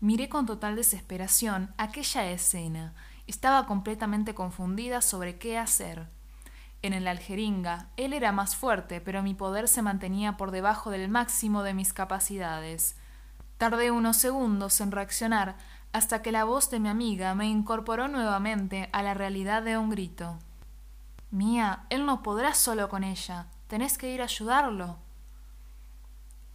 Miré con total desesperación aquella escena. Estaba completamente confundida sobre qué hacer. En el aljeringa, él era más fuerte, pero mi poder se mantenía por debajo del máximo de mis capacidades. Tardé unos segundos en reaccionar hasta que la voz de mi amiga me incorporó nuevamente a la realidad de un grito. Mía, él no podrá solo con ella. Tenés que ir a ayudarlo.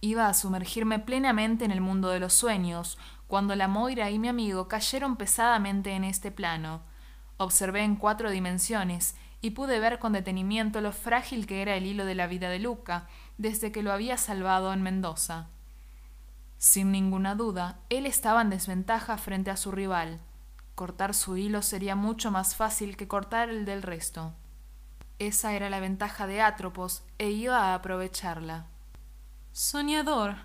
Iba a sumergirme plenamente en el mundo de los sueños, cuando la Moira y mi amigo cayeron pesadamente en este plano. Observé en cuatro dimensiones y pude ver con detenimiento lo frágil que era el hilo de la vida de Luca desde que lo había salvado en Mendoza. Sin ninguna duda, él estaba en desventaja frente a su rival. Cortar su hilo sería mucho más fácil que cortar el del resto. Esa era la ventaja de Atropos e iba a aprovecharla. Soñador,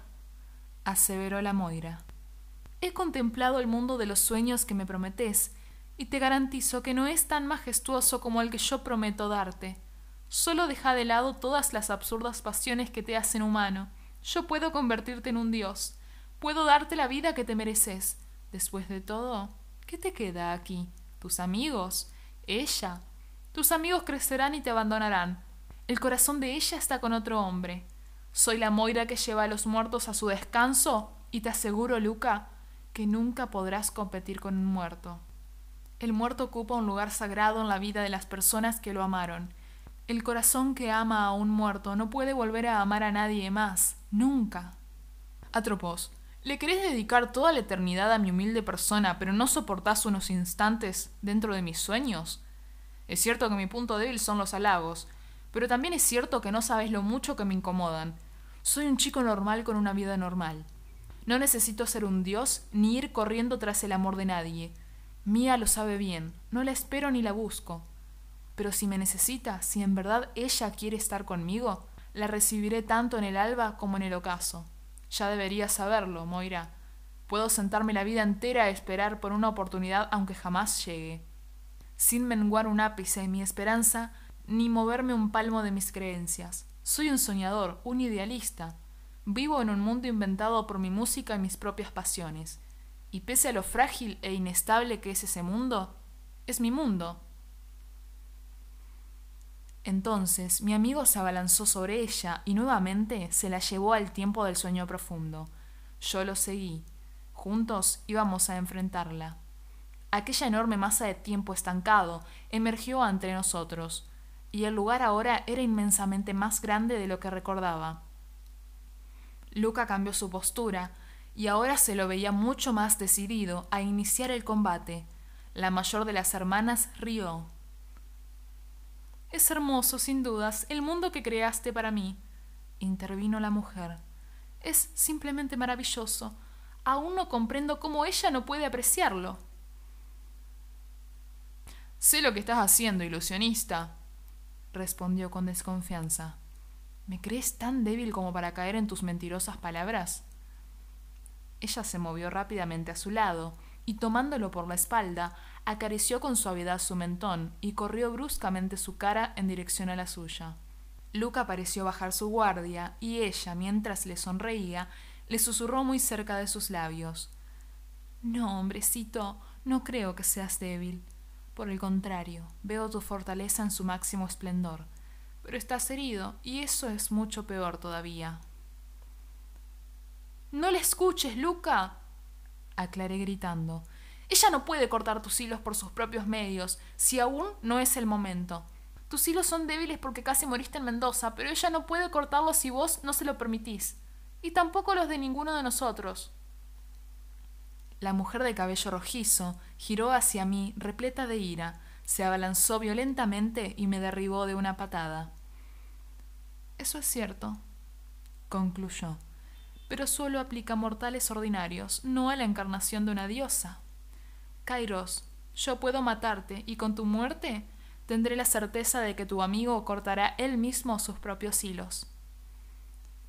aseveró la Moira. He contemplado el mundo de los sueños que me prometés, y te garantizo que no es tan majestuoso como el que yo prometo darte. Solo deja de lado todas las absurdas pasiones que te hacen humano. Yo puedo convertirte en un dios. Puedo darte la vida que te mereces. Después de todo, ¿qué te queda aquí? ¿Tus amigos? ¿Ella? Tus amigos crecerán y te abandonarán. El corazón de ella está con otro hombre. Soy la Moira que lleva a los muertos a su descanso y te aseguro, Luca, que nunca podrás competir con un muerto. El muerto ocupa un lugar sagrado en la vida de las personas que lo amaron. El corazón que ama a un muerto no puede volver a amar a nadie más, nunca. Atropos, ¿Le querés dedicar toda la eternidad a mi humilde persona, pero no soportás unos instantes dentro de mis sueños? Es cierto que mi punto débil son los halagos, pero también es cierto que no sabes lo mucho que me incomodan. Soy un chico normal con una vida normal. No necesito ser un dios ni ir corriendo tras el amor de nadie. Mía lo sabe bien, no la espero ni la busco. Pero si me necesita, si en verdad ella quiere estar conmigo, la recibiré tanto en el alba como en el ocaso. Ya deberías saberlo, Moira. Puedo sentarme la vida entera a esperar por una oportunidad aunque jamás llegue. Sin menguar un ápice en mi esperanza, ni moverme un palmo de mis creencias. Soy un soñador, un idealista. Vivo en un mundo inventado por mi música y mis propias pasiones. Y pese a lo frágil e inestable que es ese mundo, es mi mundo. Entonces mi amigo se abalanzó sobre ella y nuevamente se la llevó al tiempo del sueño profundo. Yo lo seguí. Juntos íbamos a enfrentarla. Aquella enorme masa de tiempo estancado emergió ante nosotros, y el lugar ahora era inmensamente más grande de lo que recordaba. Luca cambió su postura, y ahora se lo veía mucho más decidido a iniciar el combate. La mayor de las hermanas rió. Es hermoso, sin dudas, el mundo que creaste para mí, intervino la mujer. Es simplemente maravilloso. Aún no comprendo cómo ella no puede apreciarlo. Sé lo que estás haciendo, ilusionista, respondió con desconfianza. ¿Me crees tan débil como para caer en tus mentirosas palabras? Ella se movió rápidamente a su lado, y tomándolo por la espalda, acarició con suavidad su mentón y corrió bruscamente su cara en dirección a la suya. Luca pareció bajar su guardia y ella, mientras le sonreía, le susurró muy cerca de sus labios. No, hombrecito, no creo que seas débil. Por el contrario, veo tu fortaleza en su máximo esplendor. Pero estás herido, y eso es mucho peor todavía. No le escuches, Luca aclaré gritando. Ella no puede cortar tus hilos por sus propios medios, si aún no es el momento. Tus hilos son débiles porque casi moriste en Mendoza, pero ella no puede cortarlos si vos no se lo permitís. Y tampoco los de ninguno de nosotros. La mujer de cabello rojizo giró hacia mí, repleta de ira, se abalanzó violentamente y me derribó de una patada. Eso es cierto, concluyó pero solo aplica a mortales ordinarios, no a la encarnación de una diosa. Kairos, yo puedo matarte, y con tu muerte tendré la certeza de que tu amigo cortará él mismo sus propios hilos.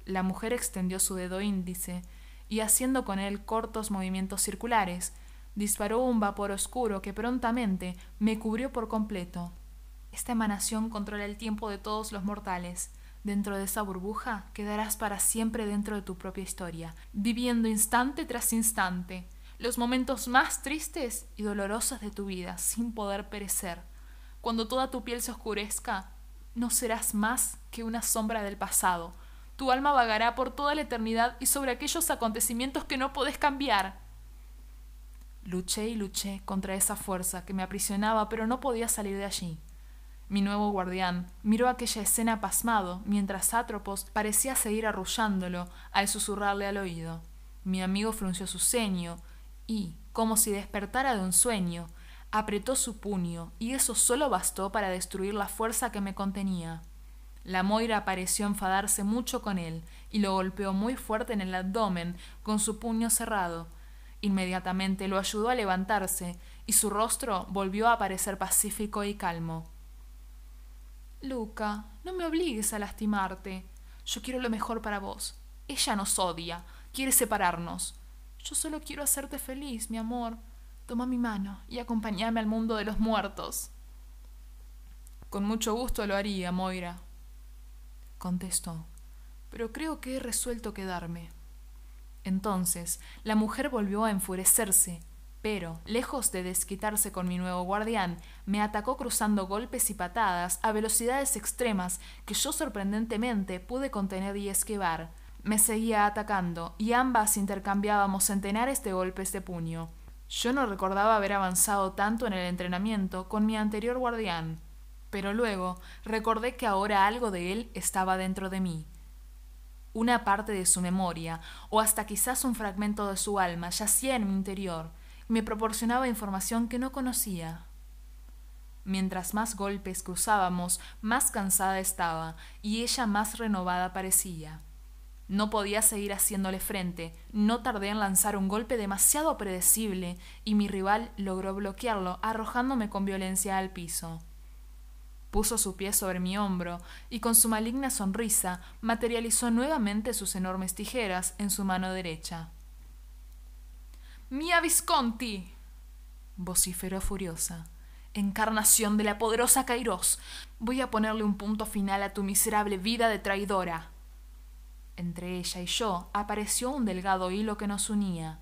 La mujer extendió su dedo índice, y haciendo con él cortos movimientos circulares, disparó un vapor oscuro que prontamente me cubrió por completo. Esta emanación controla el tiempo de todos los mortales, Dentro de esa burbuja quedarás para siempre dentro de tu propia historia, viviendo instante tras instante. los momentos más tristes y dolorosos de tu vida sin poder perecer. Cuando toda tu piel se oscurezca, no serás más que una sombra del pasado. Tu alma vagará por toda la eternidad y sobre aquellos acontecimientos que no podés cambiar. Luché y luché contra esa fuerza que me aprisionaba, pero no podía salir de allí. Mi nuevo guardián miró aquella escena pasmado, mientras Atropos parecía seguir arrullándolo al susurrarle al oído. Mi amigo frunció su ceño y, como si despertara de un sueño, apretó su puño, y eso solo bastó para destruir la fuerza que me contenía. La Moira pareció enfadarse mucho con él, y lo golpeó muy fuerte en el abdomen con su puño cerrado. Inmediatamente lo ayudó a levantarse, y su rostro volvió a parecer pacífico y calmo. Luca, no me obligues a lastimarte. Yo quiero lo mejor para vos. Ella nos odia, quiere separarnos. Yo solo quiero hacerte feliz, mi amor. Toma mi mano y acompáñame al mundo de los muertos. Con mucho gusto lo haría, Moira, contestó, pero creo que he resuelto quedarme. Entonces la mujer volvió a enfurecerse pero, lejos de desquitarse con mi nuevo guardián, me atacó cruzando golpes y patadas a velocidades extremas que yo sorprendentemente pude contener y esquivar. Me seguía atacando, y ambas intercambiábamos centenares de golpes de puño. Yo no recordaba haber avanzado tanto en el entrenamiento con mi anterior guardián, pero luego recordé que ahora algo de él estaba dentro de mí. Una parte de su memoria, o hasta quizás un fragmento de su alma, yacía en mi interior, me proporcionaba información que no conocía. Mientras más golpes cruzábamos, más cansada estaba y ella más renovada parecía. No podía seguir haciéndole frente, no tardé en lanzar un golpe demasiado predecible y mi rival logró bloquearlo arrojándome con violencia al piso. Puso su pie sobre mi hombro y con su maligna sonrisa materializó nuevamente sus enormes tijeras en su mano derecha. Mia Visconti. vociferó furiosa. Encarnación de la poderosa Kairos, voy a ponerle un punto final a tu miserable vida de traidora. Entre ella y yo apareció un delgado hilo que nos unía.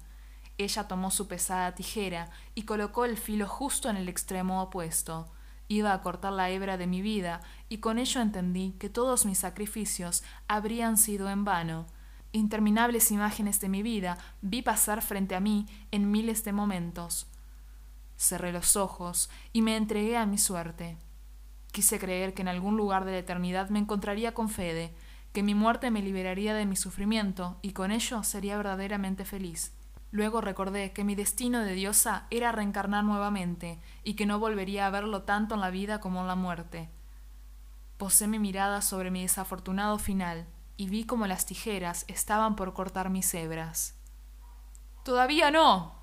Ella tomó su pesada tijera y colocó el filo justo en el extremo opuesto. Iba a cortar la hebra de mi vida, y con ello entendí que todos mis sacrificios habrían sido en vano, Interminables imágenes de mi vida vi pasar frente a mí en miles de momentos. Cerré los ojos y me entregué a mi suerte. Quise creer que en algún lugar de la eternidad me encontraría con Fede, que mi muerte me liberaría de mi sufrimiento y con ello sería verdaderamente feliz. Luego recordé que mi destino de diosa era reencarnar nuevamente y que no volvería a verlo tanto en la vida como en la muerte. Posé mi mirada sobre mi desafortunado final y vi como las tijeras estaban por cortar mis hebras. Todavía no.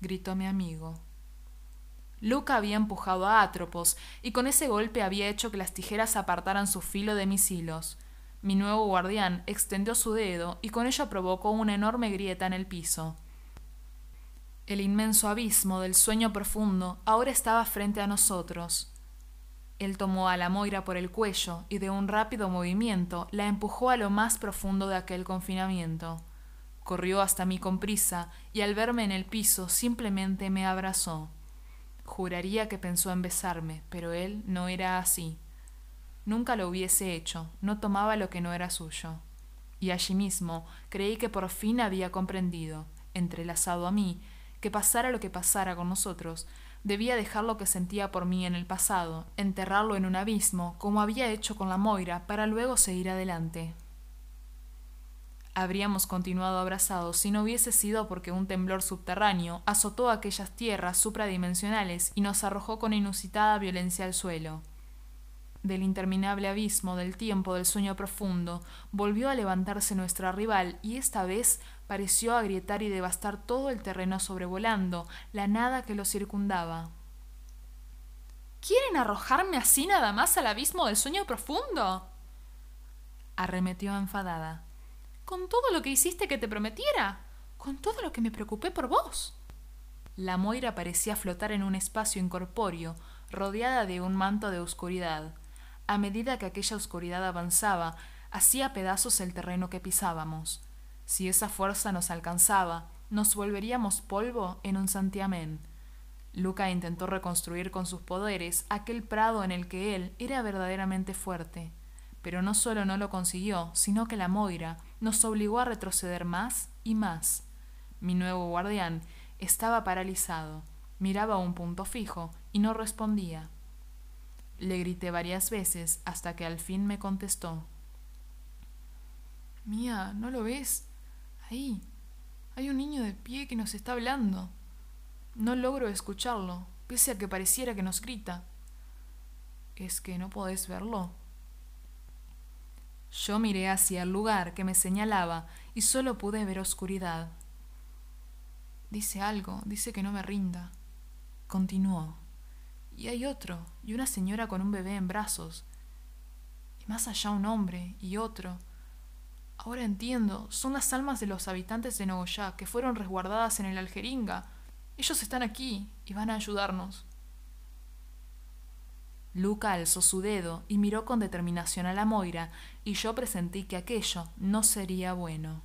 gritó mi amigo. Luca había empujado a Atropos y con ese golpe había hecho que las tijeras apartaran su filo de mis hilos. Mi nuevo guardián extendió su dedo y con ello provocó una enorme grieta en el piso. El inmenso abismo del sueño profundo ahora estaba frente a nosotros. Él tomó a la Moira por el cuello y de un rápido movimiento la empujó a lo más profundo de aquel confinamiento. Corrió hasta mí con prisa y al verme en el piso simplemente me abrazó. Juraría que pensó en besarme, pero él no era así. Nunca lo hubiese hecho, no tomaba lo que no era suyo. Y allí mismo creí que por fin había comprendido, entrelazado a mí, que pasara lo que pasara con nosotros, Debía dejar lo que sentía por mí en el pasado, enterrarlo en un abismo, como había hecho con la Moira, para luego seguir adelante. Habríamos continuado abrazados si no hubiese sido porque un temblor subterráneo azotó aquellas tierras supradimensionales y nos arrojó con inusitada violencia al suelo. Del interminable abismo del tiempo del sueño profundo volvió a levantarse nuestra rival y esta vez pareció agrietar y devastar todo el terreno sobrevolando la nada que lo circundaba. ¿Quieren arrojarme así nada más al abismo del sueño profundo? arremetió enfadada. Con todo lo que hiciste que te prometiera, con todo lo que me preocupé por vos. La Moira parecía flotar en un espacio incorpóreo, rodeada de un manto de oscuridad. A medida que aquella oscuridad avanzaba, hacía pedazos el terreno que pisábamos. Si esa fuerza nos alcanzaba, nos volveríamos polvo en un santiamén. Luca intentó reconstruir con sus poderes aquel prado en el que él era verdaderamente fuerte, pero no solo no lo consiguió, sino que la Moira nos obligó a retroceder más y más. Mi nuevo guardián estaba paralizado, miraba a un punto fijo y no respondía. Le grité varias veces hasta que al fin me contestó. Mía, ¿no lo ves? Ahí. Hay un niño de pie que nos está hablando. No logro escucharlo, pese a que pareciera que nos grita. ¿Es que no podés verlo? Yo miré hacia el lugar que me señalaba y solo pude ver oscuridad. Dice algo, dice que no me rinda. Continuó. Y hay otro, y una señora con un bebé en brazos. Y más allá un hombre, y otro. Ahora entiendo, son las almas de los habitantes de Nogoyá que fueron resguardadas en el Aljeringa. Ellos están aquí y van a ayudarnos. Luca alzó su dedo y miró con determinación a la Moira, y yo presentí que aquello no sería bueno.